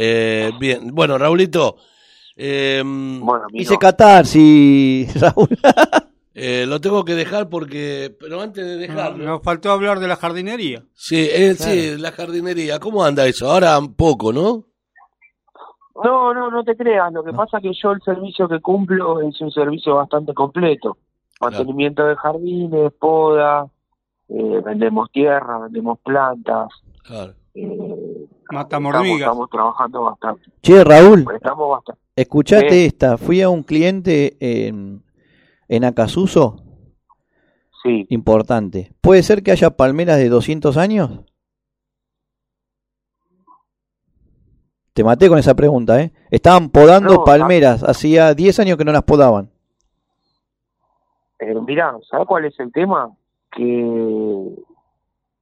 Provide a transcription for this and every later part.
Eh, bien, bueno, Raulito, eh, Bueno. Hice catarsis, Raúl. eh, lo tengo que dejar porque, pero antes de dejarlo, Nos faltó hablar de la jardinería. sí, eh, sí, la jardinería, ¿cómo anda eso? Ahora un poco, ¿no? No, no, no te creas. Lo que pasa es que yo el servicio que cumplo es un servicio bastante completo. Mantenimiento de jardines, poda, eh, vendemos tierra, vendemos plantas. Claro. Mata estamos, trabajando bastante. Che, Raúl, Estamos bastante. escuchate Sí. esta. Fui a un cliente en, en Acasuso, Sí. importante. ¿Puede ser que haya palmeras de 200 años? Te maté con esa pregunta, ¿eh? Estaban podando No, palmeras. Hacía 10 años que no las podaban. Eh, mirá, ¿sabes cuál es el tema? Que.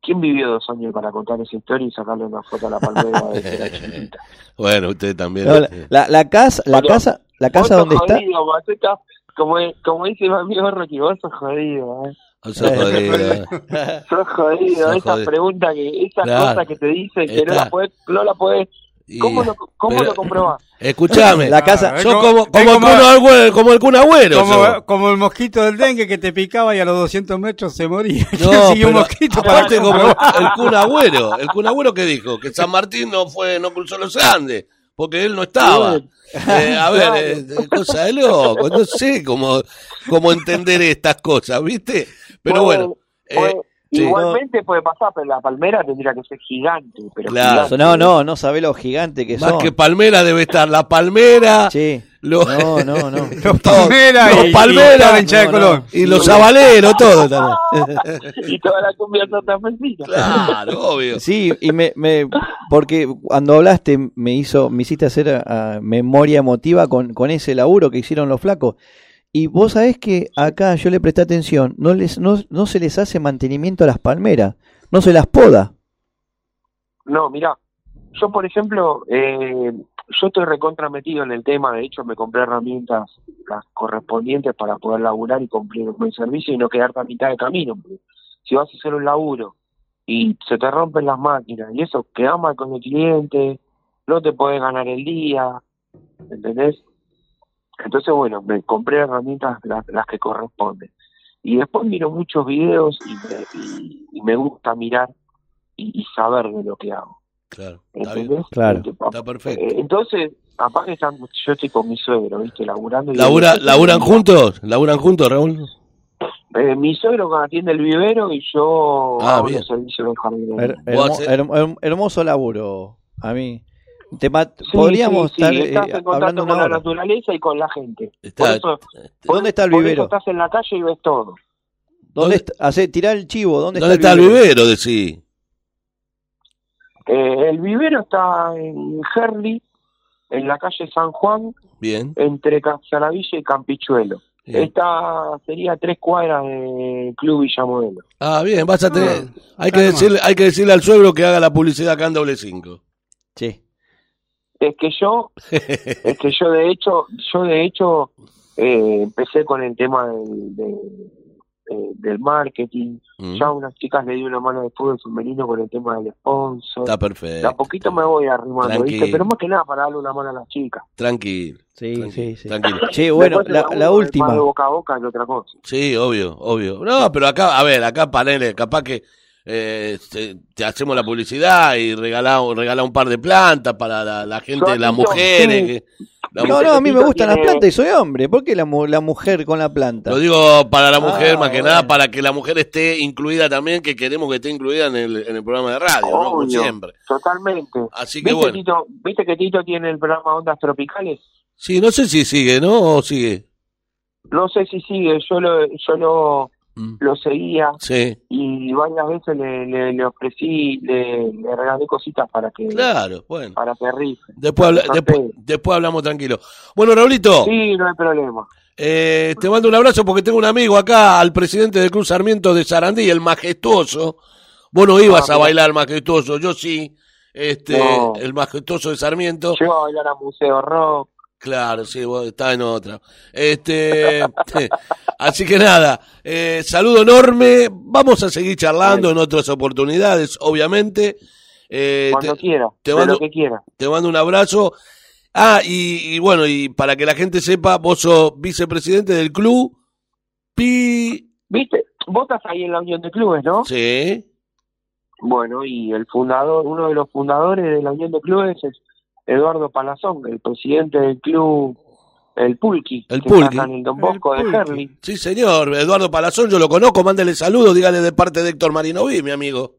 ¿Quién vivió dos años para contar esa historia y sacarle una foto a la palmera de que era chiquitita? Bueno, usted también. No, la, eh, la- la casa, la casa, la casa donde sos está. jodido, Mateta. Como, como dice mi amigo Rocky, vos sos jodido, ¿eh? sos jodido. Sos jodido, Sos esa jodido. pregunta que, esas Claro. cosas que te dicen que no Está. la podés, no la podés, Y- ¿cómo lo, cómo pero- lo comprobás? Escuchame, La casa- Ah, sos como- como, como, el como- Kun Agüero, como el Kun Agüero, Como, el mosquito del dengue que te picaba y a los 200 metros se moría. No, Siguió un pero mosquito aparte como el Kun Agüero, el Kun Agüero que dijo que San Martín no fue, no cruzó los Andes, porque él no estaba. Eh, a ver, eh, cosa de loco, no sé cómo, cómo entender estas cosas, ¿viste? Pero bueno, eh, sí. igualmente puede pasar, pero la palmera tendría que ser gigante, pero Claro. gigante. No, no, no sabe lo gigante que más son. que palmera debe estar la palmera, lo- no, no, no. Los palmeras los palmeras. y de Colón. y los sabaleros, todo también. y toda la cumbia santafesina. Claro, obvio. Sí, y me, me porque cuando hablaste me hizo, me hiciste hacer ah, memoria emotiva con, con ese laburo que hicieron los flacos. Y vos sabés que acá yo le presté atención, no les, no, no se les hace mantenimiento a las palmeras, no se las poda. No, mira, yo por ejemplo, eh, yo estoy recontra metido en el tema, de hecho me compré herramientas las correspondientes para poder laburar y cumplir con el servicio y no quedarte a mitad de camino. Si vas a hacer un laburo y se te rompen las máquinas y eso queda mal con el cliente, no te podés ganar el día, ¿entendés? Entonces, bueno, me compré herramientas las, las que corresponden. Y después miro muchos videos y me, y- y me gusta mirar y, y saber de lo que hago. Claro, está bien. ¿Entendés? Claro. Está perfecto. eh, Entonces, aparte están, yo estoy con mi suegro, ¿viste? Laburando. y- Labura, ¿Laburan juntos? ¿Laburan juntos, Raúl? Eh, mi suegro atiende el vivero y yo Ah, hago bien. los servicios del jardín. Her- hermo- hermoso laburo, a mí. Te Sí, podríamos sí, sí, estar estás eh, en contacto hablando con la hora. naturaleza y con la gente. Está- por eso, por- ¿Dónde está el por eso vivero? estás en la calle y ves todo. ¿Dónde ¿Dónde- está? Hacé, tirá el chivo, ¿dónde, ¿Dónde está el vivero? Decí. Eh, el vivero está en Herli, en la calle San Juan, Bien. entre Casaravilla y Campichuelo. bien. Esta sería tres cuadras del Club Villamodelo. Ah, bien, vas a tener. Ah, hay, que decirle, hay que decirle al suegro que haga la publicidad acá en doble cinco. Sí. Es que yo, es que yo de hecho, yo de hecho eh, empecé con el tema del, de- eh, del marketing. Mm, Ya a unas chicas le di una mano de fútbol femenino con el tema del sponsor. Está De a perfecto. poquito me voy arrimando, Tranquilo. ¿viste? Pero más que nada para darle una mano a las chicas. Tranquilo. Sí, sí, sí. Tranquilo. Che, bueno, la, la es última. De boca a boca que otra cosa. Sí, obvio, obvio. No, pero acá, a ver, acá panele, capaz que eh, te, te hacemos la publicidad y regalamos regala un par de plantas para la, la gente, las mujeres. sí. la No, mujer- no, a mí me gustan las plantas y soy hombre. ¿Por qué la, la mujer con la planta? Lo digo para la mujer, Ah, más que bueno. nada, para que la mujer esté incluida también, que queremos que esté incluida en el, en el programa de radio, ¿no? Como siempre. Totalmente. Así que ¿Viste, bueno. Tito, ¿Viste que Tito tiene el programa Ondas Tropicales? Sí, no sé si sigue, ¿no? O sigue. No sé si sigue, yo lo, yo lo, Mm. lo seguía Sí, y varias veces le, le, le ofrecí, le, le regalé cositas para que claro, bueno. para que rife. Después, habla- después, después hablamos tranquilo. Bueno, Raulito, Sí, no hay problema. eh, te mando un abrazo porque tengo un amigo acá, al presidente del Club Sarmiento de Sarandí, el majestuoso. Vos no ibas Ah, a mira. bailar majestuoso, yo sí. Este, No. el majestuoso de Sarmiento. Llego a bailar a Museo Rock. Claro, sí, vos estás en otra. Este, así que nada, eh, saludo enorme. Vamos a seguir charlando en otras oportunidades, obviamente. Eh, Cuando te, quiera, te mando- lo que quiera. te mando un abrazo. Ah, y, y bueno, y para que la gente sepa, vos sos vicepresidente del club Pi... ¿Viste? Vos estás ahí en la Unión de Clubes, ¿no? Sí, Bueno, y el fundador, uno de los fundadores de la Unión de Clubes es Eduardo Palazón, el presidente del club El Pulqui, El que Pulqui. está en Don Bosco El de. Herli. sí señor, Eduardo Palazón, yo lo conozco, mándele saludos, dígale de parte de Héctor Marinoví, mi amigo.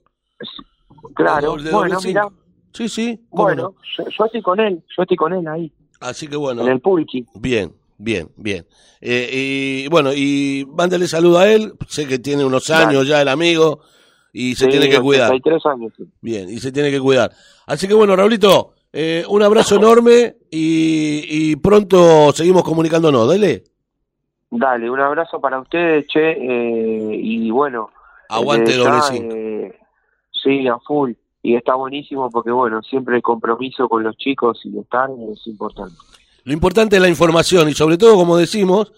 Claro, De doble bueno, mira, Sí, sí, bueno, no. yo, yo estoy con él, yo estoy con él ahí, Así que bueno. en el Pulqui. Bien, bien, bien. Eh, y bueno, y mándale saludo a él. Sé que tiene unos años ya el amigo y se Sí, tiene que cuidar. 83 años. sí. Bien, y se tiene que cuidar. Así que bueno, Raulito, eh, un abrazo enorme y, y pronto seguimos comunicándonos. Dale. Dale, un abrazo para ustedes, che, eh, y bueno. Aguante doble eh, sí, a full. Y está buenísimo porque, bueno, siempre el compromiso con los chicos y estar es importante. Lo importante es la información y sobre todo, como decimos,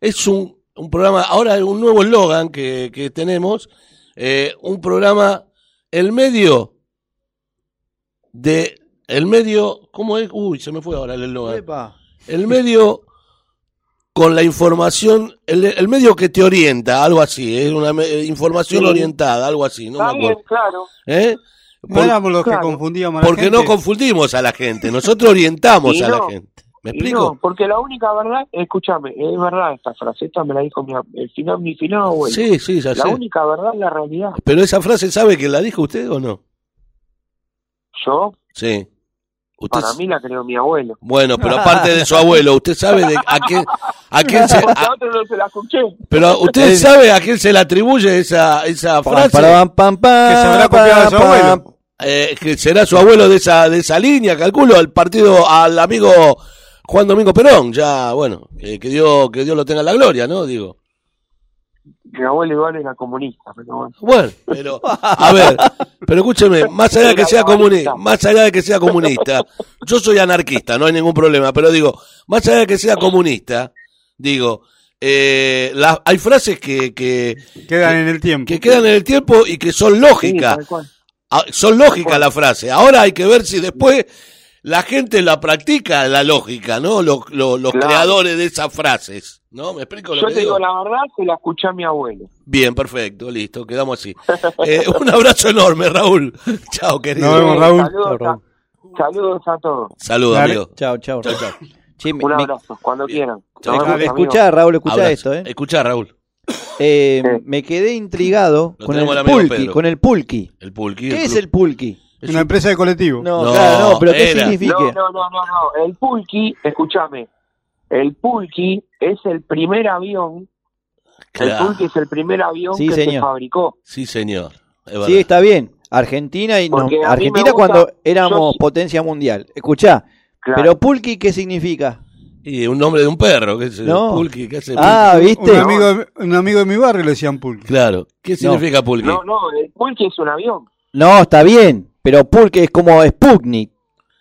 es un, un programa, ahora un nuevo eslogan que, que tenemos, eh, un programa, el medio de, el medio, ¿cómo es? Uy, se me fue ahora el eslogan. El medio con la información, el, el medio que te orienta, algo así, es una me- información Sí. orientada, algo así, no está me bien, acuerdo. claro. ¿Eh? No Por- éramos los claro. que confundíamos a la porque gente. no confundimos a la gente, nosotros orientamos Y a la gente. ¿Me explico? No, porque la única verdad, escúchame, es verdad esta frase, esta me la dijo mi, el final, mi final abuelo. Sí, sí, ya la sé. única verdad es la realidad. Pero esa frase, ¿sabe que la dijo usted o no? Yo, Sí. Usted para mí la creó mi abuelo. Bueno, pero aparte de su abuelo, ¿usted sabe de a quién, a quién se... A- pero usted sabe a quién se le atribuye esa, esa frase? Que se habrá copiado de su abuelo. Eh, que será su abuelo de esa, de esa línea, calculo, al partido, al amigo Juan Domingo Perón, ya, bueno, eh, que Dios, que Dios lo tenga en la gloria, ¿no? Digo. Mi abuelo igual era comunista, pero bueno. Bueno, pero, a ver, pero escúcheme, más allá de que sea comunista, más allá de que sea comunista, yo soy anarquista, no hay ningún problema, pero digo, más allá de que sea comunista, digo, eh, la- hay frases que, que, Quedan en el tiempo. que quedan en el tiempo y que son lógicas. Ah, son lógicas las frases. Ahora hay que ver si después la gente la practica la lógica, ¿no? Los, los, los Claro. creadores de esas frases, ¿no? ¿Me explico lo Yo que te digo? digo la verdad, se la escuché a mi abuelo. Bien, perfecto, listo, quedamos así. Eh, un abrazo enorme, Raúl. Chao, querido. Nos vemos, Raúl. Saludos, Chao, Raúl. A, saludos a todos. Saludos, Dale. amigo. Chao, chao. Un me- abrazo, cuando quieran. Chao, Nos chao. vemos, escuchá, Raúl, escuchá Abrazo. esto, ¿eh? Escuchá, Raúl. Eh. Me quedé intrigado con el pulqui, con el pulqui. El pulqui. ¿Qué es el pulqui? Es Una un- empresa de colectivo. No, No, claro, no, pero ¿qué era. significa? No, no, no, no, no. El Pulqui, escúchame. El Pulqui es el primer avión. El. Pulqui es el primer avión Sí, que se señor. fabricó. Sí, señor. Es. Sí, está bien. Argentina y no- Argentina gusta- cuando éramos yo- potencia mundial. Escuchá, Claro. pero pulqui ¿qué significa? Y un nombre de un perro, ¿qué es el No. pulqui? ¿Qué hace Ah, Un ¿viste? amigo, de- un amigo de mi barrio le decían pulque. Claro. ¿Qué significa pulqui? No, no, el Pulqui es un avión. No, está bien, pero pulqui es como Sputnik.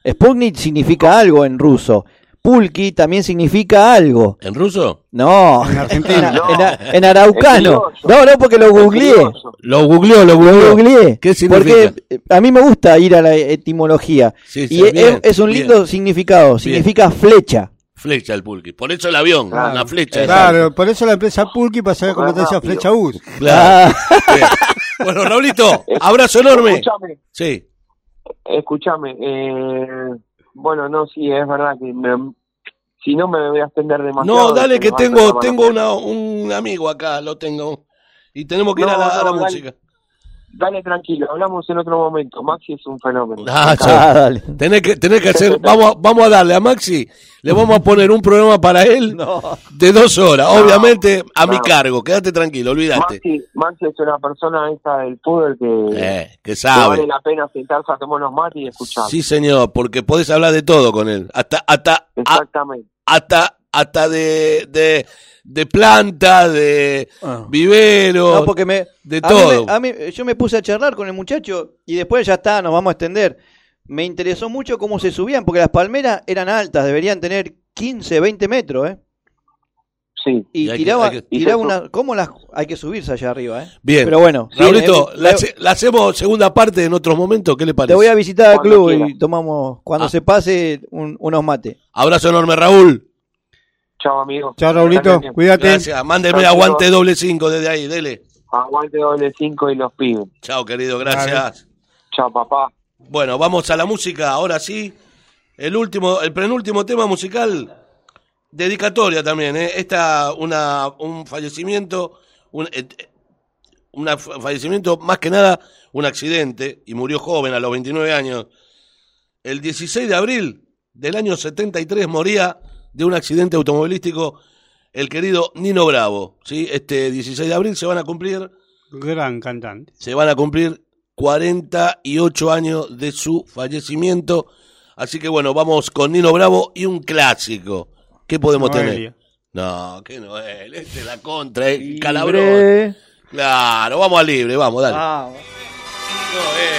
Sputnik significa algo en ruso. Pulqui también significa algo. ¿En ruso? No, En Argentina. en, en- en araucano. No, no, porque lo googleé. Lo googleó, lo googleé. ¿Qué significa? Porque eh, a mí me gusta ir a la etimología. Sí, sí, y es, bien, es un bien. lindo significado. Significa flecha. Flecha el pulqui. Por eso el avión, Claro. una flecha. Claro, por eso la empresa Pulqui para saber cómo te decía Rápido. Flecha Bus. Claro. Ah. Bueno, Raulito, abrazo enorme. Escúchame, Sí. Escúchame. Eh, bueno, no, sí, es verdad que me- si no me voy a extender demasiado. No, dale se que tengo, tengo una, un amigo acá, lo tengo. Y tenemos que ir a la, a música. Dale tranquilo, hablamos en otro momento. Maxi es un fenómeno. Ah, ah, dale. Tenés que, tenés que hacer, vamos, a- vamos a darle a Maxi, le vamos a poner un programa para él No. de dos horas, obviamente a mi cargo, quédate tranquilo, olvídate. Maxi, Maxi es una persona esa del fútbol que, Eh, que que sabe. vale la pena sentarse a tomar unos mates y escuchar. Sí, señor, porque podés hablar de todo con él, hasta, hasta, a- hasta, hasta de, de, de planta, de Ah. vivero, No, porque me, de a mí todo. a mí- yo me puse a charlar con el muchacho y después ya está, nos vamos a extender. Me interesó mucho cómo se subían, porque las palmeras eran altas, deberían tener 15, 20 metros, ¿eh? Sí. Y, que- tiraba, que- tiraba y se- una. ¿Cómo las.? Hay que subirse allá arriba, ¿eh? Bien. Pero bueno. Raulito, eh, la, hacemos segunda parte en otros momentos. ¿Qué le parece? te voy a visitar al club quiera. y tomamos. Cuando Ah. se pase, un- unos mates. Abrazo enorme, Raúl. Chao, amigo. Chao, Raulito. Cuídate. Gracias. Mándeme Chao, aguante doble cinco desde ahí. Dele. Aguante doble 5 y los pibes. Chao, querido. Gracias. Chao, papá. Bueno, vamos a la música. Ahora sí. El último, el penúltimo tema musical. Dedicatoria también, ¿eh? Esta, una, un fallecimiento, un eh, fa- fallecimiento, más que nada, un accidente, y murió joven, a los 29 años. El 16 de abril del año 73 moría de un accidente automovilístico el querido Nino Bravo. ¿sí? Este 16 de abril se van a cumplir Gran cantante. se van a cumplir 48 años de su fallecimiento. Así que bueno, vamos con Nino Bravo y un clásico. ¿Qué podemos Noelia. tener? No, que Noel, este es la contra, el calabrón. Claro, vamos a libre, vamos, dale. Ah, es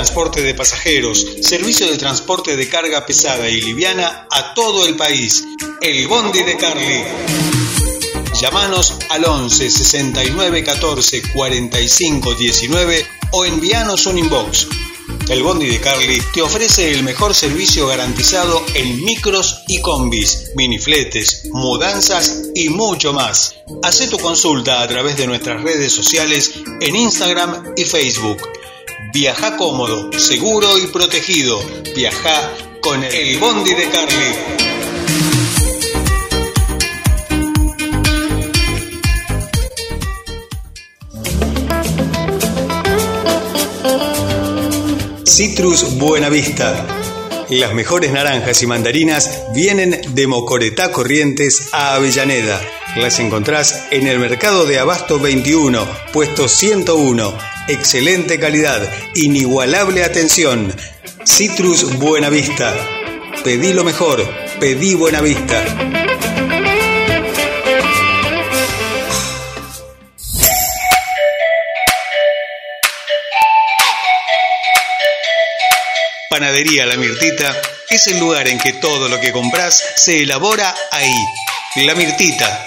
Transporte de pasajeros, servicio de transporte de carga pesada y liviana a todo el país. El Bondi de Carly. Llámanos al 11 69 14 45 19 o envíanos un inbox. El Bondi de Carly te ofrece el mejor servicio garantizado en micros y combis, minifletes, mudanzas y mucho más. Haz tu consulta a través de nuestras redes sociales en Instagram y Facebook. Viaja cómodo, seguro y protegido. Viaja con el Bondi de Carly. Citrus Buenavista. Las mejores naranjas y mandarinas vienen de Mocoretá Corrientes a Avellaneda. Las encontrás en el mercado de Abasto 21, puesto 101. Excelente calidad, inigualable atención. Citrus Buenavista. Pedí lo mejor, pedí Buenavista. Panadería La Mirtita es el lugar en que todo lo que compras se elabora ahí. La Mirtita.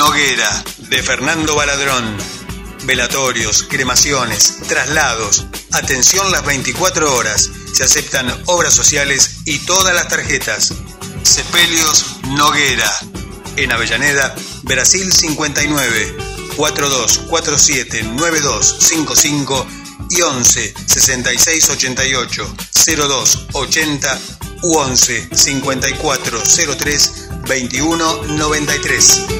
Noguera, de Fernando Baladrón. Velatorios, cremaciones, traslados. Atención las 24 horas. Se aceptan obras sociales y todas las tarjetas. Sepelios Noguera. En Avellaneda, Brasil 59 4247 9255 y 11 66 88 02 80 u 11 54 03 21 93.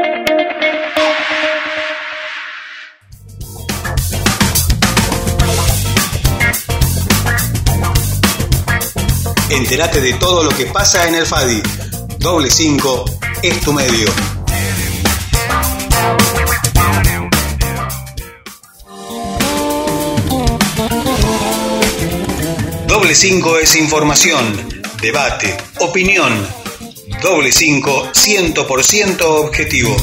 Entérate de todo lo que pasa en el FADI. Doble 5 es tu medio. Doble 5 es información, debate, opinión. Doble 5, 100% objetivo.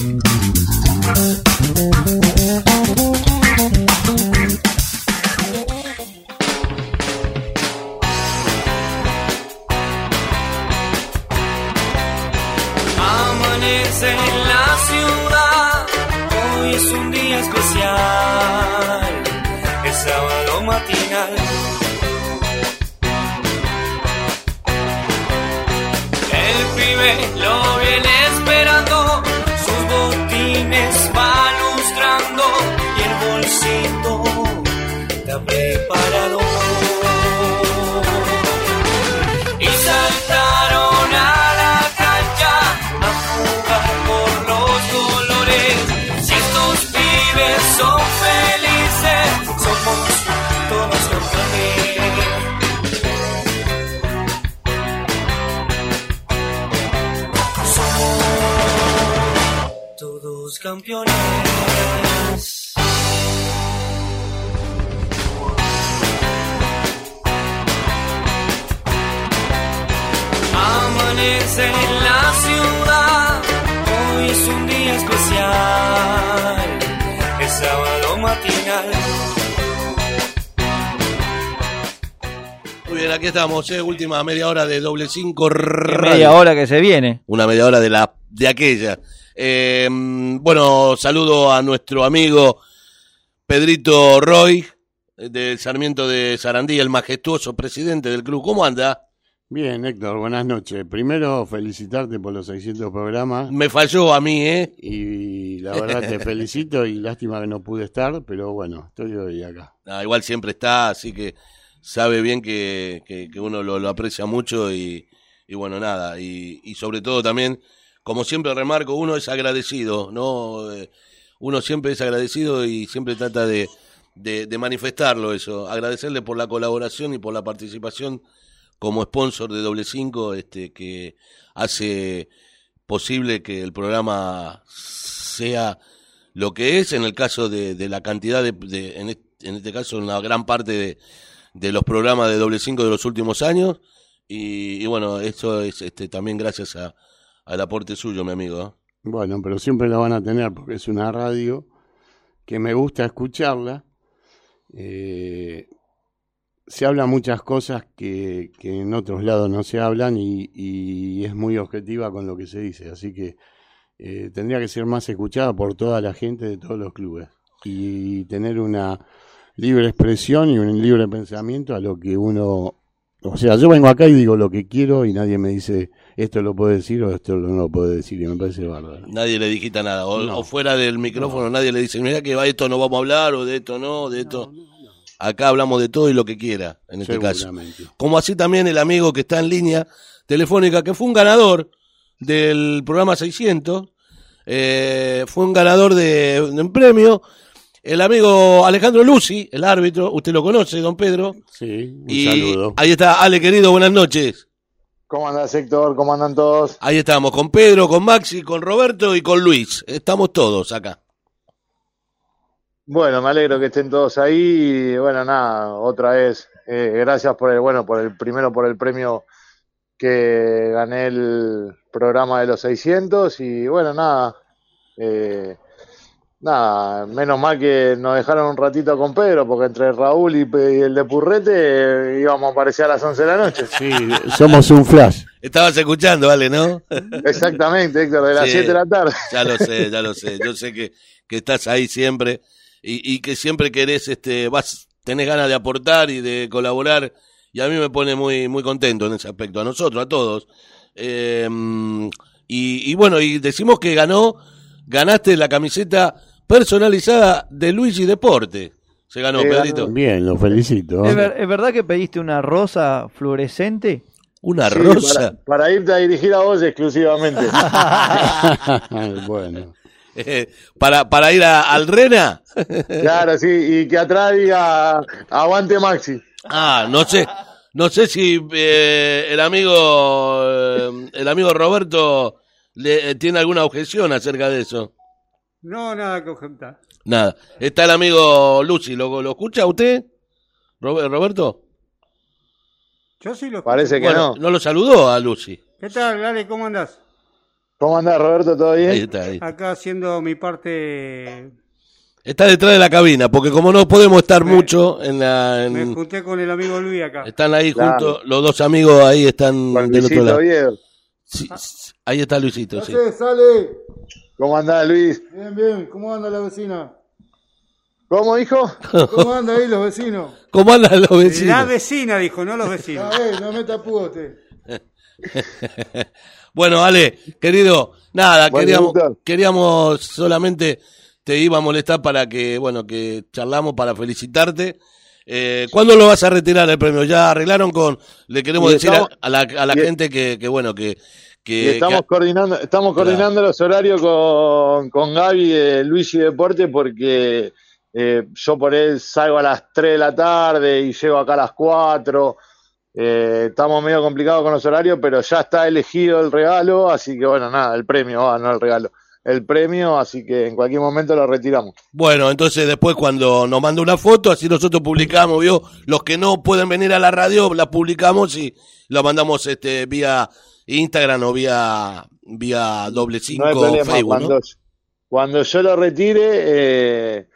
Sábado matinal. Bien, aquí estamos, eh, última media hora de doble cinco media hora que se viene. Una media hora de la de aquella. Eh, bueno, saludo a nuestro amigo Pedrito Roy, eh, del Sarmiento de Sarandí, el majestuoso presidente del club. ¿Cómo anda? Bien, Héctor, buenas noches. Primero, felicitarte por los 600 programas Me falló a mí, ¿eh? y la verdad te felicito y lástima que no pude estar, pero bueno, estoy hoy acá. Ah, igual siempre está, así que sabe bien que, que, uno lo, lo aprecia mucho y, y bueno, nada. Y, y sobre todo también, como siempre remarco, uno es agradecido, ¿no? Eh, Uno siempre es agradecido y siempre trata de, de, manifestarlo eso. Agradecerle por la colaboración y por la participación como sponsor de Doble Cinco, este, que hace posible que el programa sea lo que es en el caso de, de la cantidad de, en, este, en este caso en la gran parte de, de los programas de doble cinco de los últimos años y, bueno eso es este también gracias a, al aporte suyo mi amigo ¿eh? Bueno, pero siempre la van a tener porque es una radio que me gusta escucharla. Eh, se hablan muchas cosas que, que en otros lados no se hablan y, y es muy objetiva con lo que se dice, así que eh, tendría que ser más escuchada por toda la gente de todos los clubes y tener una libre expresión y un libre pensamiento a lo que uno... O sea, yo vengo acá y digo lo que quiero y nadie me dice esto lo puede decir o esto no lo puede decir y me parece bárbaro. nadie le digita nada o, No. o fuera del micrófono nadie le dice mira que va esto no vamos a hablar o de esto no de esto acá hablamos de todo y lo que quiera en este caso. Como así también el amigo que está en línea telefónica, que fue un ganador del programa 600, eh, fue un ganador de, de un premio, el amigo Alejandro Lucy, el árbitro, usted lo conoce, don Pedro, Sí, un y saludo. ahí está, Ale querido, buenas noches. ¿Cómo andás, Héctor? ¿Cómo andan todos? Ahí estamos, con Pedro, con Maxi, con Roberto y con Luis, estamos todos acá. Bueno, me alegro que estén todos ahí y bueno, nada, otra vez, eh, gracias por el, bueno, por el, primero por el premio que gané el programa de los 600 y bueno, nada, eh, nada, menos mal que nos dejaron un ratito con Pedro porque entre Raúl y, el de Purrete eh, íbamos a aparecer a las 11 de la noche. Sí, somos un flash. Estabas escuchando, Ale, ¿no? Exactamente, Héctor, de las Sí. 7 de la tarde. Ya lo sé, ya lo sé. Yo sé que, que estás ahí siempre y, y que siempre querés, este, vas, tenés ganas de aportar y de colaborar y a mí me pone muy, muy contento en ese aspecto, a nosotros, a todos. Eh, y, y bueno, y decimos que ganó, ganaste la camiseta personalizada de Luigi Deporte. Se ganó, Sí, Pedrito. Bien, lo felicito. ¿Es, ver- es verdad que pediste una rosa fluorescente? Una Sí, rosa. Para, para irte a dirigir a vos exclusivamente. bueno, eh, para, para ir a- al Rena. Claro, sí, y que atrás diga aguante Maxi. Ah, no sé, no sé si eh, el amigo, eh, el amigo Roberto le, eh, tiene alguna objeción acerca de eso. No, nada que objetar. Nada. Está el amigo Lucy, ¿lo, lo escucha usted, Robe- Roberto? Yo sí lo escucho. Parece que Bueno, no. no lo saludó a Lucy. ¿Qué tal, Lale? ¿Cómo andás? ¿Cómo andás, Roberto? ¿Todo bien? Ahí está, ahí. Acá haciendo mi parte. Está detrás de la cabina, porque como no podemos estar Me- mucho en la, Me en- junté con el amigo Luis acá. están ahí Claro. juntos, los dos amigos ahí están del otro Luisito lado. Sí, ahí está Luisito, sí. sale. ¿Cómo andás, Luis? Bien, bien. ¿Cómo anda la vecina? ¿Cómo, hijo? ¿Cómo anda ahí los vecinos? ¿Cómo andan los La vecinos? vecina, dijo, no los vecinos. A ver, no me tapó usted. bueno, Ale, querido, nada, queríamos, queríamos solamente te iba a molestar para que, bueno, que charlamos para felicitarte. Eh, ¿Cuándo lo vas a retirar el premio? Ya arreglaron con, le queremos Y decir a- estamos- a, la, a la gente que, que, bueno, que, que, Y estamos que- coordinando, estamos Claro. coordinando los horarios con, con Gaby de Luis y Deporte porque eh, yo por él salgo a las 3 de la tarde y llego acá a las 4. Eh, estamos medio complicados con los horarios, pero ya está elegido el regalo, así que bueno, nada, el premio, ah, no el regalo. el premio, así que en cualquier momento lo retiramos. Bueno, entonces después cuando nos manda una foto, así nosotros publicamos, ¿vio? Los que no pueden venir a la radio, la publicamos y la mandamos este vía Instagram o vía vía doble No hay cinco problema. Facebook, ¿no? cuando, cuando yo lo retire, eh,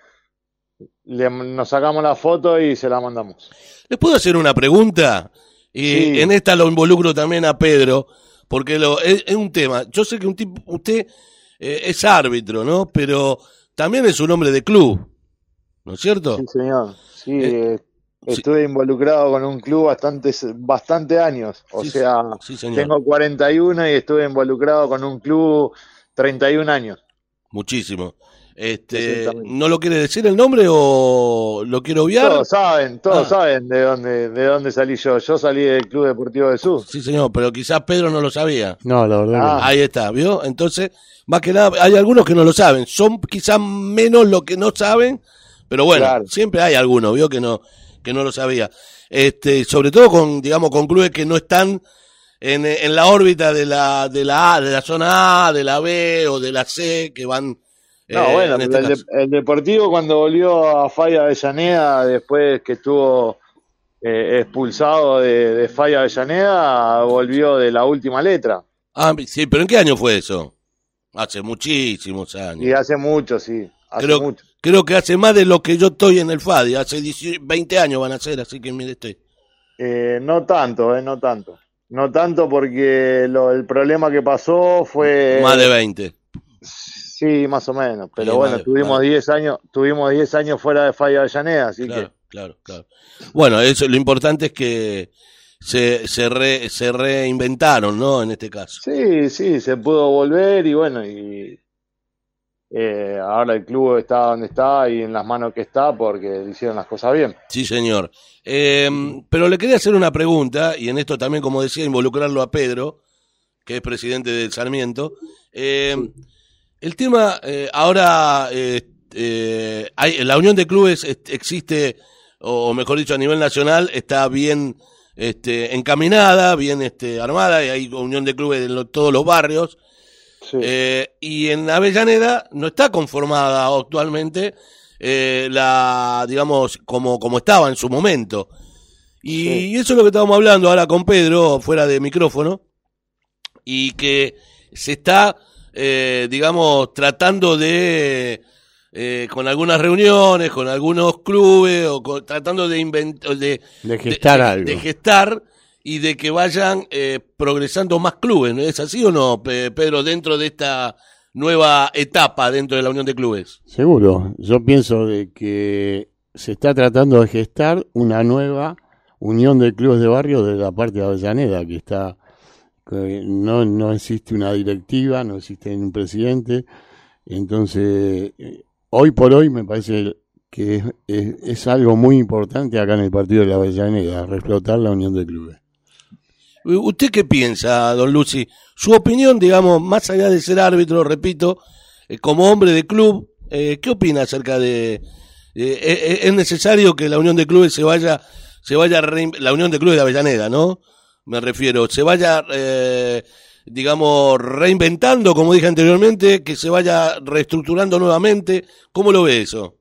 le- nos sacamos la foto y se la mandamos. ¿Les puedo hacer una pregunta? Y Sí. en esta lo involucro también a Pedro, porque lo, es, es un tema. Yo sé que un tipo, usted eh, es árbitro, ¿no? Pero también es un hombre de club, ¿no es cierto? Sí, señor. Sí, Eh, estuve involucrado con un club bastantes, bastante años. O Sí, sea, sí, tengo 41 y estuve involucrado con un club 31 años. Muchísimo. Este. ¿No lo quiere decir el nombre o lo quiero obviar? Todos saben, todos Ah. saben de dónde, de dónde salí yo. Yo salí del Club Deportivo del Sur. Sí, señor, pero quizás Pedro no lo sabía. No, la verdad Ah. Ahí está, ¿vio? Entonces, más que nada, hay algunos que no lo saben. Son quizás menos los que no saben, pero bueno, Claro. siempre hay algunos, ¿vio? Que no, que no lo sabía. Este, sobre todo con, digamos, con clubes que no están en, en la órbita de la, de la A, de la zona A, de la B o de la C, que van. No, eh, bueno, en pero este el, de- el Deportivo cuando volvió a Falla Avellaneda, después que estuvo eh, expulsado de, de Falla Avellaneda, volvió de la última letra. Ah, sí, pero ¿en qué año fue eso? Hace muchísimos años. Y hace mucho, sí. Hace Creo, mucho. Creo que hace más de lo que yo estoy en el FADI. Hace 18 20 años van a ser, así que mire este. Eh, no tanto, eh, no tanto. No tanto porque lo, el problema que pasó fue... Más de 20. Sí, más o menos. Pero Sí, bueno, tuvimos más de- 10 años, tuvimos 10 años fuera de Falla Avellaneda, así Claro, claro, claro. Bueno, eso, lo importante es que se, se, re- se reinventaron, ¿no? En este caso. que sí, sí, se pudo volver y bueno, y eh, ahora el club está donde está y en las manos que está porque hicieron las cosas bien. Sí, señor. Eh, pero le quería hacer una pregunta, y en esto también, como decía, involucrarlo a Pedro, que es presidente del Sarmiento. Eh, el tema, eh, ahora, eh, eh, hay, la unión de clubes existe, o mejor dicho, a nivel nacional, está bien este, encaminada, bien este, armada, y hay unión de clubes en lo- todos los barrios. Sí. Eh, y en Avellaneda no está conformada actualmente eh, la, digamos, como, como estaba en su momento. Y, Sí. y eso es lo que estábamos hablando ahora con Pedro, fuera de micrófono, y que se está, eh, digamos, tratando de, eh, con algunas reuniones, con algunos clubes, o con- tratando de inventar, de, De gestar de- algo. de gestar y de que vayan eh, progresando más clubes, ¿no es así o no, Pe- Pedro, dentro de esta nueva etapa dentro de la Unión de Clubes? Seguro. Yo pienso de que se está tratando de gestar una nueva unión de clubes de barrio de la parte de Avellaneda, que está que no, no existe una directiva, no existe un presidente. Entonces, eh, hoy por hoy me parece que es, es- es algo muy importante acá en el partido de la Avellaneda, reflotar la unión de clubes. ¿Usted qué piensa, don Lucy? Su opinión, digamos, más allá de ser árbitro, repito, eh, como hombre de club, eh, ¿qué opina acerca de... eh, es necesario que la Unión de Clubes se vaya, se vaya, la Unión de Clubes de Avellaneda, ¿no? Me refiero, se vaya, digamos, reinventando, como dije anteriormente, que se vaya reestructurando nuevamente. ¿Cómo lo ve eso?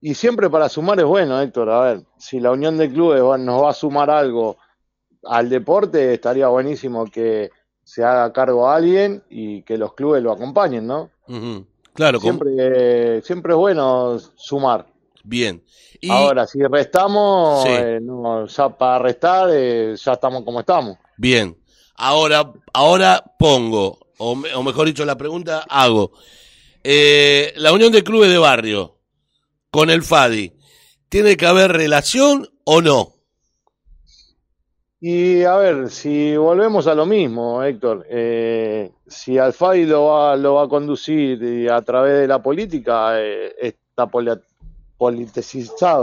Y siempre para sumar es bueno, Héctor. A ver, si la unión de clubes nos va a sumar algo al deporte, estaría buenísimo que se haga cargo a alguien y que los clubes lo acompañen, ¿no? Claro, Siempre, siempre es bueno sumar. bien. Y, Ahora, si restamos, Sí. eh, no, ya para restar, eh, ya estamos como estamos. Bien. Ahora, ahora pongo, o, me- o mejor dicho, la pregunta hago. Eh, la unión de clubes de barrio con el FADI, ¿tiene que haber relación o no? Y a ver, si volvemos a lo mismo, Héctor, eh, si Alfadi lo va, lo va a conducir y a través de la política, eh, está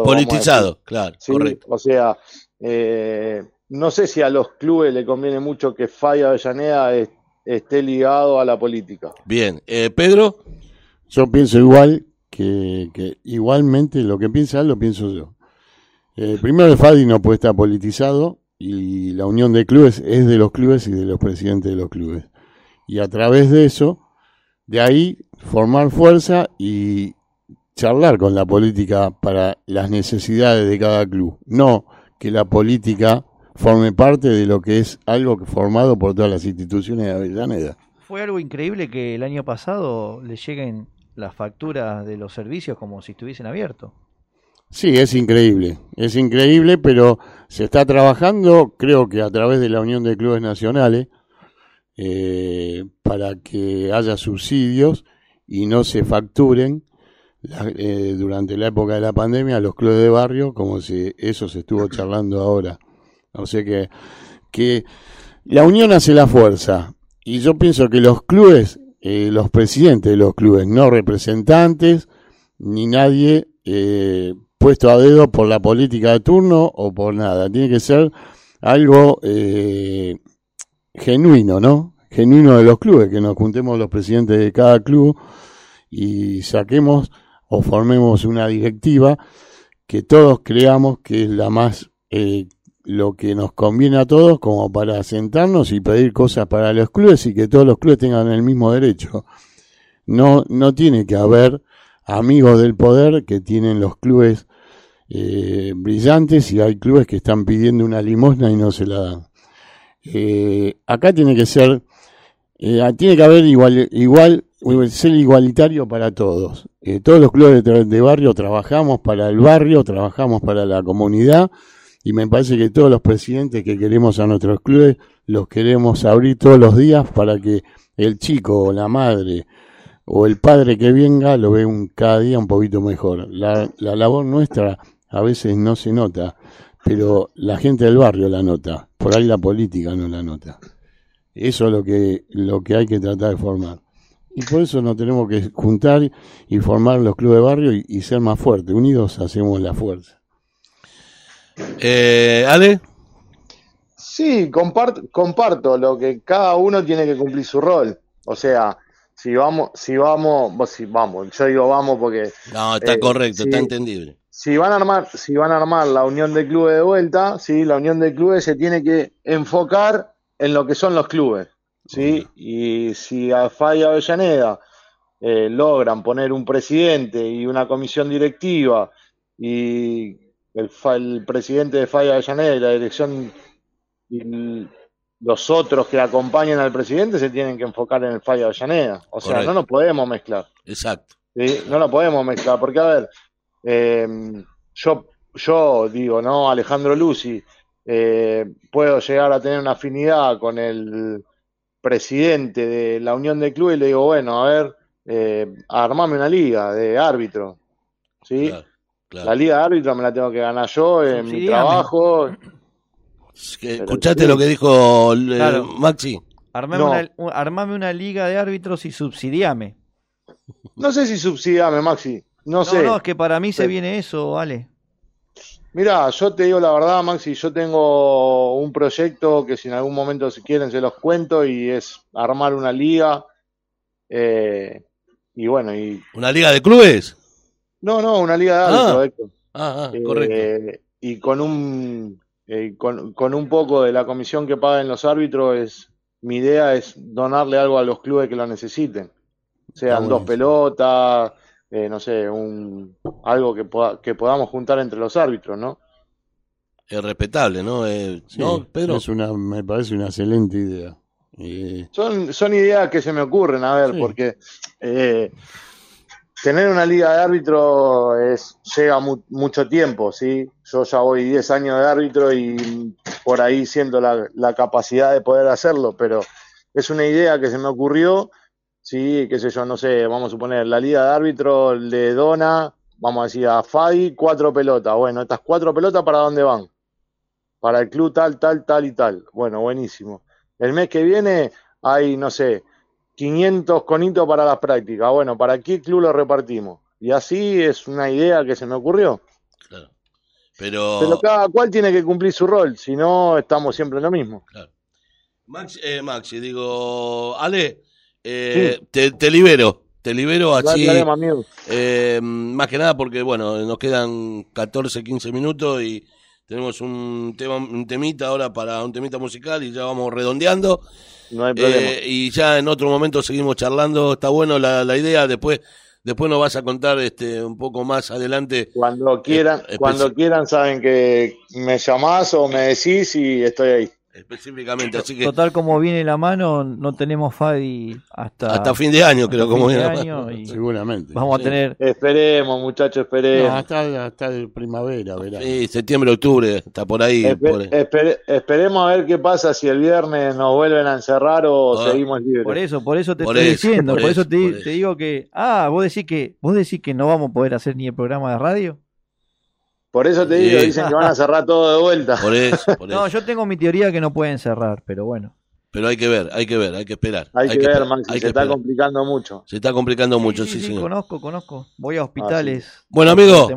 Politizado, decir. claro, Sí, correcto. o sea, eh, no sé si a los clubes le conviene mucho que Falla Avellaneda es- esté ligado a la política. Bien. Eh, Pedro, Yo pienso igual que, que igualmente lo que piensa él lo pienso yo. Eh, primero el FADI no puede estar politizado y la unión de clubes es de los clubes y de los presidentes de los clubes. Y a través de eso De ahí formar fuerza y charlar con la política para las necesidades de cada club. No que la política forme parte de lo que es algo formado por todas las instituciones de Avellaneda. Fue algo increíble que el año pasado le lleguen las facturas de los servicios como si estuviesen abiertos. Sí, es increíble, es increíble, pero se está trabajando, creo que a través de la Unión de Clubes Nacionales, eh, para que haya subsidios y no se facturen eh, durante la época de la pandemia los clubes de barrio, como si eso se estuvo charlando ahora. O sea que, que la unión hace la fuerza. Y yo pienso que los clubes, eh, los presidentes de los clubes, no representantes, ni nadie puesto a dedo por la política de turno o por nada. Tiene que ser algo eh, genuino, ¿no? Genuino de los clubes, que nos juntemos los presidentes de cada club y saquemos o formemos una directiva que todos creamos que es la más eh, lo que nos conviene a todos como para sentarnos y pedir cosas para los clubes y que todos los clubes tengan el mismo derecho. No, no tiene que haber amigos del poder que tienen los clubes eh, brillantes y hay clubes que están pidiendo una limosna y no se la dan. Eh, acá tiene que ser, eh, tiene que haber igual, igual, ser igualitario para todos. Eh, todos los clubes de, de barrio trabajamos para el barrio, trabajamos para la comunidad y me parece que todos los presidentes que queremos a nuestros clubes los queremos abrir todos los días para que el chico o la madre o el padre que venga lo ve un, cada día un poquito mejor. La, la labor nuestra a veces no se nota, pero la gente del barrio la nota, por ahí la política no la nota. Eso es lo que, lo que hay que tratar de formar. Y por eso nos tenemos que juntar y formar los clubes de barrio y, y ser más fuertes. Unidos hacemos la fuerza. Eh, Ale, Sí, compart- comparto lo que cada uno tiene que cumplir su rol. O sea, si vamos, si vamos, vos si vamos, yo digo vamos porque no, está Eh, correcto, está entendible. Si van a armar, si van a armar la unión de clubes de vuelta, sí, la unión de clubes se tiene que enfocar en lo que son los clubes, sí, y si a Falla Avellaneda eh, logran poner un presidente y una comisión directiva y el, el presidente de Falla Avellaneda y la dirección y los otros que acompañan al presidente se tienen que enfocar en el Falla Avellaneda, o sea, Correcto. no nos podemos mezclar. Exacto. ¿sí? No lo podemos mezclar, porque a ver, eh, yo, yo digo, ¿no? Alejandro Lucy, eh, puedo llegar a tener una afinidad con el presidente de la Unión de Clubes y le digo, bueno, a ver, eh, armame una liga de árbitro, ¿sí? Claro, claro. La liga de árbitro me la tengo que ganar yo en mi trabajo. Es que Pero Escuchaste sí. lo que dijo eh, Claro. Maxi. Armame, No. una, armame una liga de árbitros y subsidiame. No sé si subsidiame, Maxi, no, No, sé. no, es que para mí se Sí. viene eso, Ale. Mira, yo te digo la verdad, Maxi, yo tengo un proyecto que si en algún momento si quieren se los cuento y es armar una liga. eh, y bueno, y ¿Una liga de clubes? no, no, una liga de árbitros, Ah. Héctor. Ah, ah, Eh, correcto. y con un eh, con, con un poco de la comisión que paguen los árbitros es mi idea es donarle algo a los clubes que lo necesiten. Sean dos pelotas, eh, no sé, un algo que poda- que podamos juntar entre los árbitros, ¿no? Es respetable, ¿no? Eh, Sí, ¿No, Pedro? es una, me parece una excelente idea. Eh, Son, son ideas que se me ocurren, a ver, Sí. porque eh, tener una liga de árbitro es, lleva mu- mucho tiempo, ¿sí? Yo ya voy 10 años de árbitro y por ahí siento la, la capacidad de poder hacerlo, pero es una idea que se me ocurrió, ¿sí? Qué sé yo, no sé, vamos a suponer, la liga de árbitro le dona, vamos a decir, a Fadi cuatro pelotas. Bueno, estas cuatro pelotas, ¿para dónde van? Para el club tal, tal, tal y tal. Bueno, buenísimo. El mes que viene hay, no sé, 500 conitos para las prácticas. Bueno, ¿para qué club lo repartimos? Y así es una idea que se me ocurrió. Claro. Pero, Pero cada cual tiene que cumplir su rol, si no estamos siempre en lo mismo. Maxi, eh, Maxi, digo, Ale, eh, te, te libero, te libero así, eh, más que nada porque, bueno, nos quedan 14, 15 minutos y tenemos un tema, un temita ahora para un temita musical y ya vamos redondeando. No hay problema. Eh, y ya en otro momento seguimos charlando. Está bueno la, la idea. Después, después nos vas a contar este un poco más adelante. Cuando quieran, Eh, cuando quieran saben que me llamás o me decís y estoy ahí. Específicamente. Así que Total, como viene la mano, no tenemos Fadi hasta, hasta fin de año, creo, como viene la mano. y Seguramente. Vamos a Sí. tener. Esperemos, muchachos, No, esperemos. hasta, hasta de primavera, verano. Sí, septiembre, octubre, está por ahí. Espe- por ahí. espere- esperemos a ver qué pasa si el viernes nos vuelven a encerrar o Ah. seguimos libres. Por eso, por eso te Por estoy eso, diciendo, por por, eso, eso, te, por te eso. digo que, ah, vos decís que, vos decís que no vamos a poder hacer ni el programa de radio. Por eso te digo, Sí. dicen que van a cerrar todo de vuelta. Por eso, por No, eso. yo tengo mi teoría que no pueden cerrar, pero bueno. Pero hay que ver, hay que ver, hay que esperar. Hay, que, ver, Maxi, hay se que está esperar. complicando mucho. Se está complicando mucho, sí, sí, señor. conozco, conozco. Voy a hospitales. Bueno, amigo.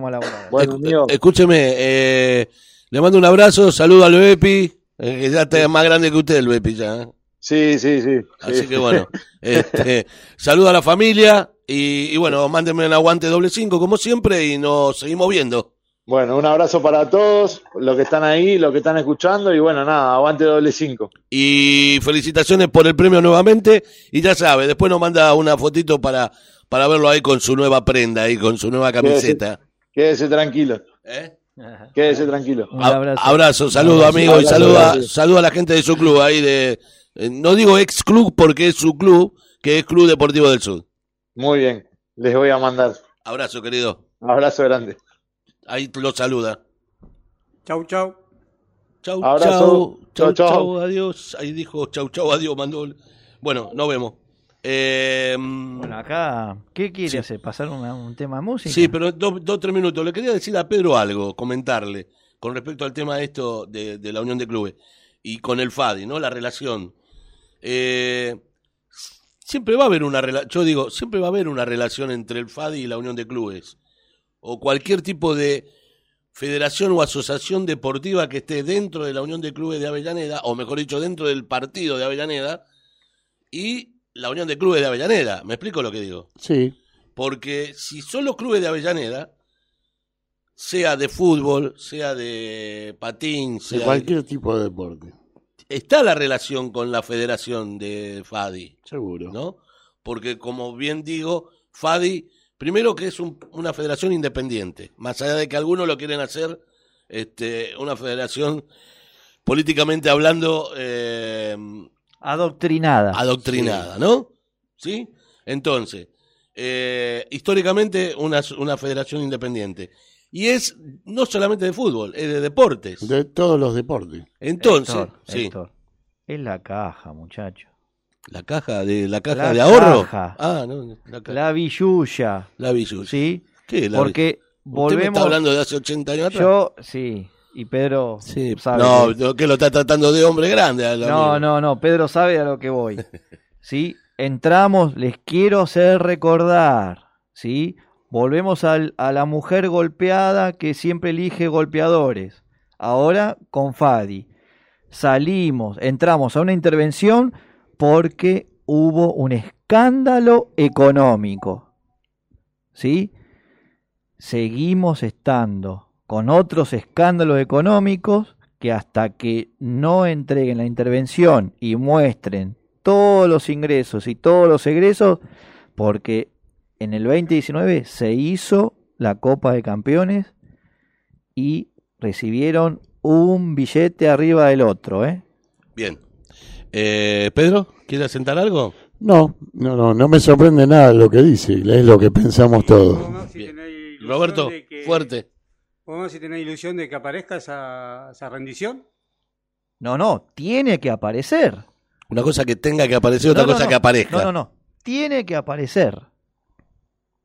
Bueno, amigo, escúcheme, eh, le mando un abrazo, saludo al Bepi, eh, que ya está más grande que usted el Bepi ya. ¿eh? sí, sí, sí. Así sí. que bueno, este, saludo a la familia y, y bueno, mándenme un aguante doble cinco como siempre y nos seguimos viendo. Bueno, un abrazo para todos, los que están ahí, los que están escuchando y bueno, nada, aguante doble cinco. Y felicitaciones por el premio nuevamente y ya sabe, después nos manda una fotito para, para verlo ahí con su nueva prenda, ahí con su nueva camiseta. Quédese tranquilo, ¿Eh? quédese tranquilo. Un abrazo. Abrazo, saludo abrazo, amigo y saluda, saluda a la gente de su club ahí de, eh, no digo ex club porque es su club, que es Club Deportivo del Sur. Muy bien, les voy a mandar. Abrazo querido, Abrazo grande. Ahí lo saluda. Chau, chau. Chau, Abrazo. chau, chau, Chau, chau. chau, adiós. Ahí dijo chau, chau, adiós, mandó. Bueno, nos vemos. Eh, Bueno, acá, ¿qué quiere Sí. hacer? ¿Pasar una- un tema de música? sí, pero dos, dos, tres minutos. Le quería decir a Pedro algo, comentarle, con respecto al tema esto de, de la unión de clubes y con el FADI, ¿no? La relación. Eh, siempre va a haber una relación, yo digo, siempre va a haber una relación entre el FADI y la unión de clubes. O cualquier tipo de federación o asociación deportiva que esté dentro de la Unión de Clubes de Avellaneda, o mejor dicho, dentro del partido de Avellaneda, y la Unión de Clubes de Avellaneda. ¿Me explico lo que digo? Sí, Porque si son los clubes de Avellaneda, sea de fútbol, sea de patín, sea de- cualquier tipo de deporte, está la relación con la federación de FADI, seguro. ¿no? Porque como bien digo, FADI, primero que es un- una federación independiente, más allá de que algunos lo quieren hacer, este, una federación políticamente hablando eh, Adoctrinada. adoctrinada, ¿no? ¿Sí? Entonces, eh, históricamente una, una federación independiente. Y es no solamente de fútbol, es de deportes. De todos los deportes. Entonces, Héctor, sí, Héctor, es la caja, muchacho. La caja de la caja La de ahorro. caja. Ah, no, la caja. La billulla, La. ¿sí? ¿Qué la Porque Usted me volvemos... está hablando de hace 80 años atrás. Yo, sí, y Pedro Sí, sabe no, que- lo está tratando de hombre grande. No, amigo. no, no, Pedro sabe a lo que voy. ¿Sí? Entramos, les quiero hacer recordar, ¿sí? Volvemos al- a la mujer golpeada que siempre elige golpeadores. Ahora con Fadi. Salimos, entramos a una intervención porque hubo un escándalo económico. ¿Sí? Seguimos estando con otros escándalos económicos que hasta que no entreguen la intervención y muestren todos los ingresos y todos los egresos, porque en el 2019 se hizo la Copa de Campeones y recibieron un billete arriba del otro, ¿eh? Bien. Eh, Pedro, ¿quiere asentar algo? No, no, no, no me sorprende nada lo que dice, es lo que pensamos todos. Ilusión Roberto, que- fuerte. vos, Maxi, tenés ilusión de que aparezca esa, esa rendición? No, no, tiene que aparecer. Una cosa que tenga que aparecer, otra No, no, cosa no. que aparezca. No, no, no. Tiene que aparecer.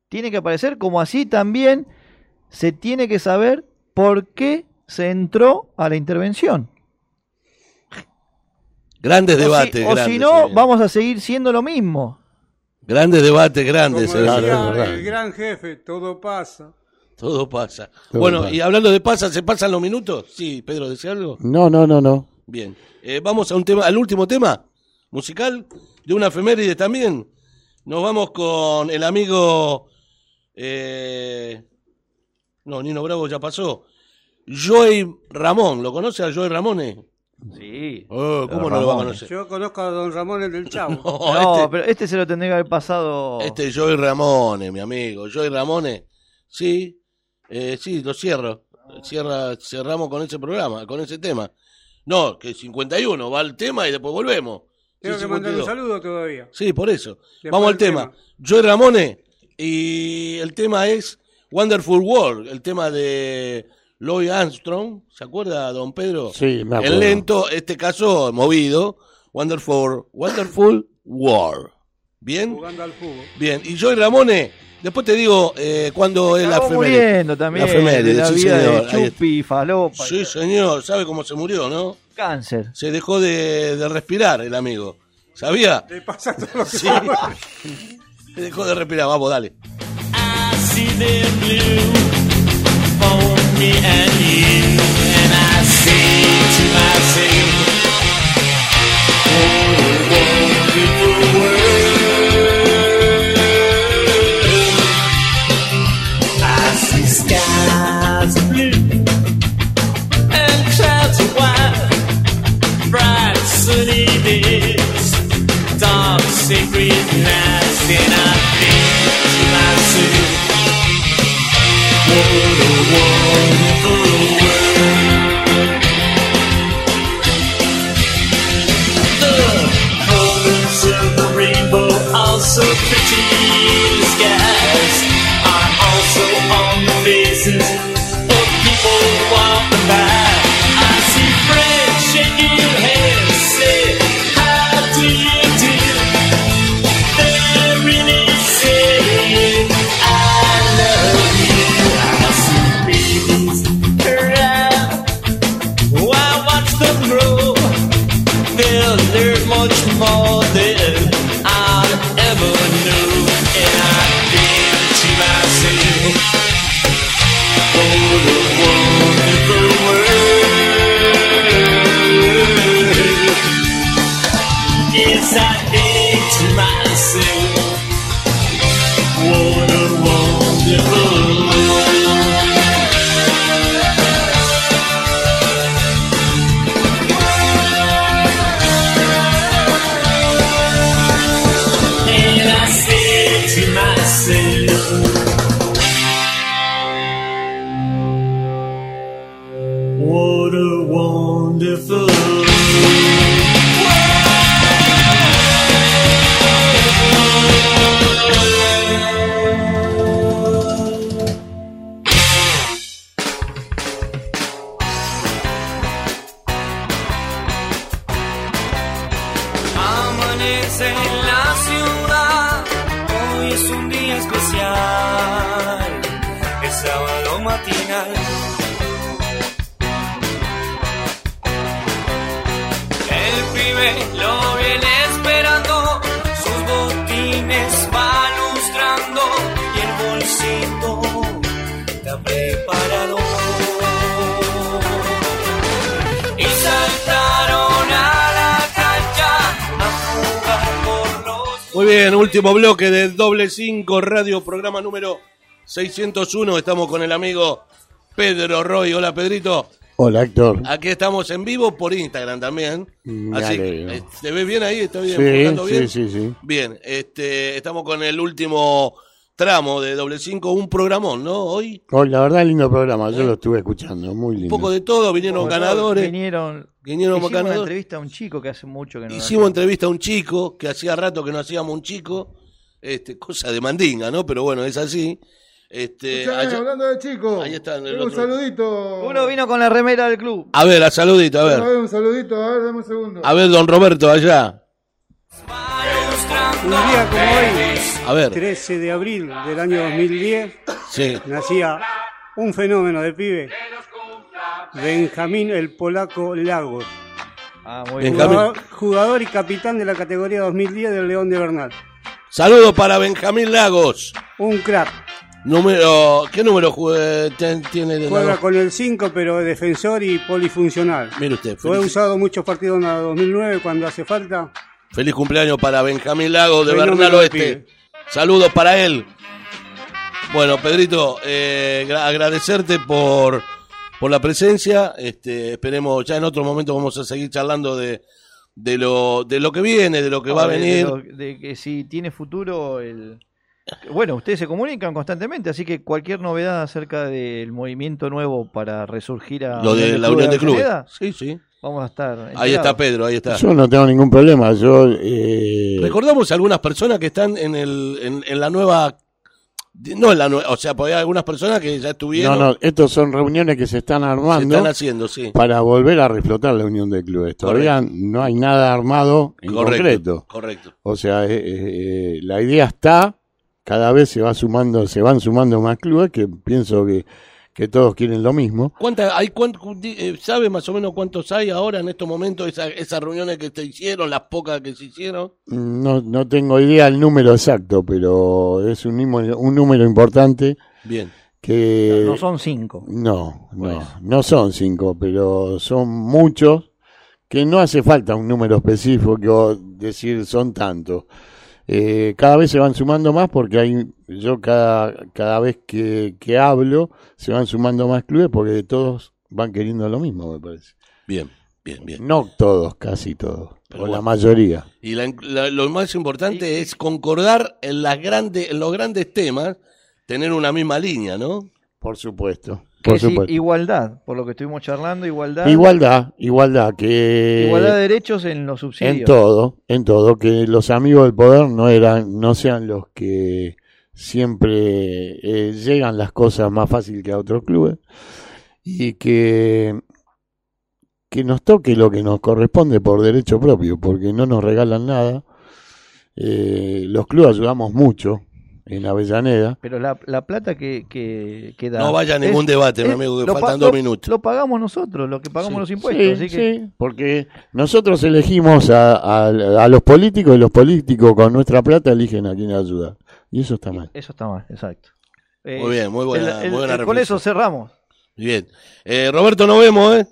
Tiene que aparecer como así también se tiene que saber por qué se entró a la intervención. Grandes O si- debates, o si, no, vamos a seguir siendo lo mismo. Grandes debates, grandes. Como. Claro, el gran jefe, todo pasa. Todo pasa. Todo bueno, pasa. y hablando de pasa, ¿se pasan los minutos? Sí, Pedro, ¿decía algo? No, no, no, no. Bien. Eh, vamos a un tema, al último tema musical de una efeméride también. Nos vamos con el amigo. eh, no, Nino Bravo ya pasó. Joey Ramón. ¿Lo conoce a Joey Ramone? Sí. Oh, ¿Cómo no lo va a conocer? Yo conozco a don Ramón el del Chavo. No, No, este, pero este se lo tendría que haber pasado. este es Joey Ramone, mi amigo. Joey Ramone, sí, eh, sí, lo cierro. Cierra, cerramos con ese programa, con ese tema. No, que 51, va el tema y después volvemos. Tengo Sí, que mandar un 52. saludo todavía. Sí, por eso. Después Vamos al tema. tema. Joey Ramone y el tema es Wonderful World, el tema de Lloyd Armstrong. ¿Se acuerda, don Pedro? Sí, me acuerdo. El lento, este caso movido, Wonderful, Wonderful World. ¿Bien? Jugando al fútbol. Bien. Y Joey Ramone, después te digo eh, cuándo es la muriendo también. La efeméride, de la sí, vida señor. de Chupi, Falopa. Sí, señor. ¿Sabe cómo se murió, no? Cáncer. Se dejó de, de respirar el amigo. ¿Sabía? Le pasa todo lo que Sí. Se dejó de respirar. Vamos, dale. I see them blue for me and you, and I say to myself, último bloque de Doble 5 Radio, programa número 601. Estamos con el amigo Pedro Roy. Hola, Pedrito. Hola, Héctor. Aquí estamos en vivo por Instagram también. Me Así, alegro. eh, ¿Te ves bien ahí? ¿Está bien? Sí, bien? sí, sí. Bien, este, estamos con el último tramo de Doble 5, un programón, ¿no? Hoy Oh, la verdad, lindo programa. Yo lo estuve escuchando. Muy un lindo. poco de todo, vinieron Como ganadores. Vinieron. Vinieron hicimos una entrevista a un chico que hace mucho que no. Hicimos entrevista a un chico, que hacía rato que no hacíamos un chico, este, cosa de mandinga, ¿no? Pero bueno, es así. Este, Escuchame, allá- hablando de chicos, Ahí está, en el tengo un otro. saludito. Uno vino con la remera del club. a ver, a saludito, a A ver. ver, un saludito, a ver, dame un segundo. A ver, don Roberto, allá. Un día como hoy, A ver, 13 de abril del año 2010, sí. nacía un fenómeno de pibe, Benjamín el polaco Lagos, Ah, muy Benjamín. bien. jugador, jugador y capitán de la categoría 2010 del León de Bernal. Saludos para Benjamín Lagos. Un crack, Número, ¿qué número ten- tiene de juega con el 5 pero defensor y polifuncional. Mire usted, Lo he feliz, usado muchos partidos en la 2009 cuando hace falta. feliz cumpleaños para Benjamín Lagos de Bernal Oeste. Saludos para él. Bueno, Pedrito, eh, gra- agradecerte por por la presencia. Este, esperemos, ya en otro momento vamos a seguir charlando de, de lo, de lo que viene, de lo que va a de venir. lo- De, que si tiene futuro el... Bueno, ustedes se comunican constantemente, así que cualquier novedad acerca del movimiento nuevo para resurgir a Lo de la Unión de Clubes. Sí, sí. Vamos a estar. Ahí está enterados. Pedro, ahí está. Yo no tengo ningún problema. Yo eh, Recordamos algunas personas que están en, el, en, en la nueva. No la. O sea, hay algunas personas que ya estuvieron. no, no, estos son reuniones que se están se armando están haciendo, sí. para volver a reflotar la unión de clubes. Todavía no hay nada armado en Correcto, concreto. correcto. O sea, eh, eh, la idea está, cada vez se va sumando, se van sumando más clubes que pienso que, que todos quieren lo mismo. ¿Cuánta, hay, cuán- eh, ¿Sabe más o menos cuántos hay ahora en estos momentos esa- esas reuniones que se hicieron, las pocas que se hicieron? No, no tengo idea el número exacto, pero es un número, un número importante Bien. que No son cinco. No, no, no son cinco, pero son muchos que no hace falta un número específico, decir son tantos. Eh, cada vez se van sumando más porque hay, yo cada, cada vez que, que hablo se van sumando más clubes porque todos van queriendo lo mismo, me parece. Bien, bien, bien. No todos, casi todos, Pero o la mayoría. Y la- la- lo más importante es concordar en, las grandes, en los grandes temas, tener una misma línea, ¿no? Por supuesto. Por es supuesto. igualdad, por lo que estuvimos charlando, igualdad. Igualdad, igualdad, que... Igualdad de derechos en los subsidios. En todo, en todo, que los amigos del poder no eran, no sean los que siempre eh, llegan las cosas más fácil que a otros clubes y que que nos toque lo que nos corresponde por derecho propio, porque no nos regalan nada. Eh, los clubes ayudamos mucho en Avellaneda. Pero la, la plata que, que, que da. No vaya a ningún debate, mi amigo, que lo faltan dos minutos. Lo pagamos nosotros, lo que pagamos Sí. los impuestos. Sí, así que sí, porque nosotros elegimos a, a- a los políticos y los políticos con nuestra plata eligen a quién ayudar. Y eso está mal. eso está mal, exacto. Muy bien, muy buena- muy buena Con reflexión. eso cerramos. Bien. Eh, Roberto, nos vemos, ¿eh?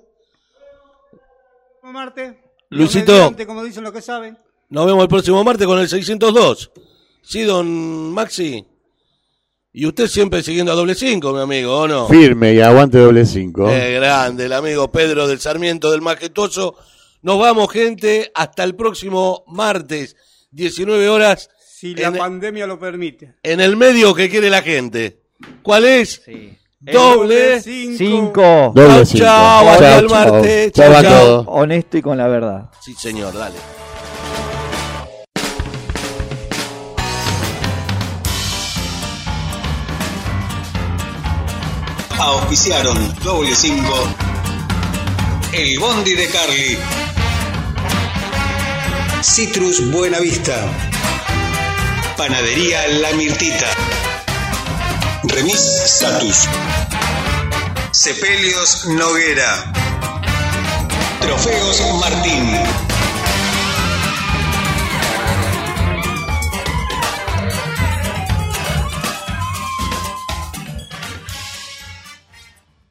Martes. Luisito. Como dicen los que saben. Nos vemos el próximo martes con el 602. Sí, don Maxi. Y usted siempre siguiendo a doble cinco, mi amigo, ¿o no? Firme y aguante doble cinco. Qué grande, el amigo Pedro del Sarmiento del Majestuoso. Nos vamos, gente, hasta el próximo martes, 19 horas, Si la en, pandemia lo permite. en el medio que quiere la gente. ¿Cuál es? Doble cinco. Cinco. Doble Chau, cinco. chau, hasta Chau, el martes. Chau Chau, a chau. todos. Honesto y con la verdad. Sí, señor, dale. Auspiciaron doble 5 El Bondi de Carly. Citrus Buenavista. Panadería La Mirtita. Remis Satus. Sepelios Noguera. Trofeos Martín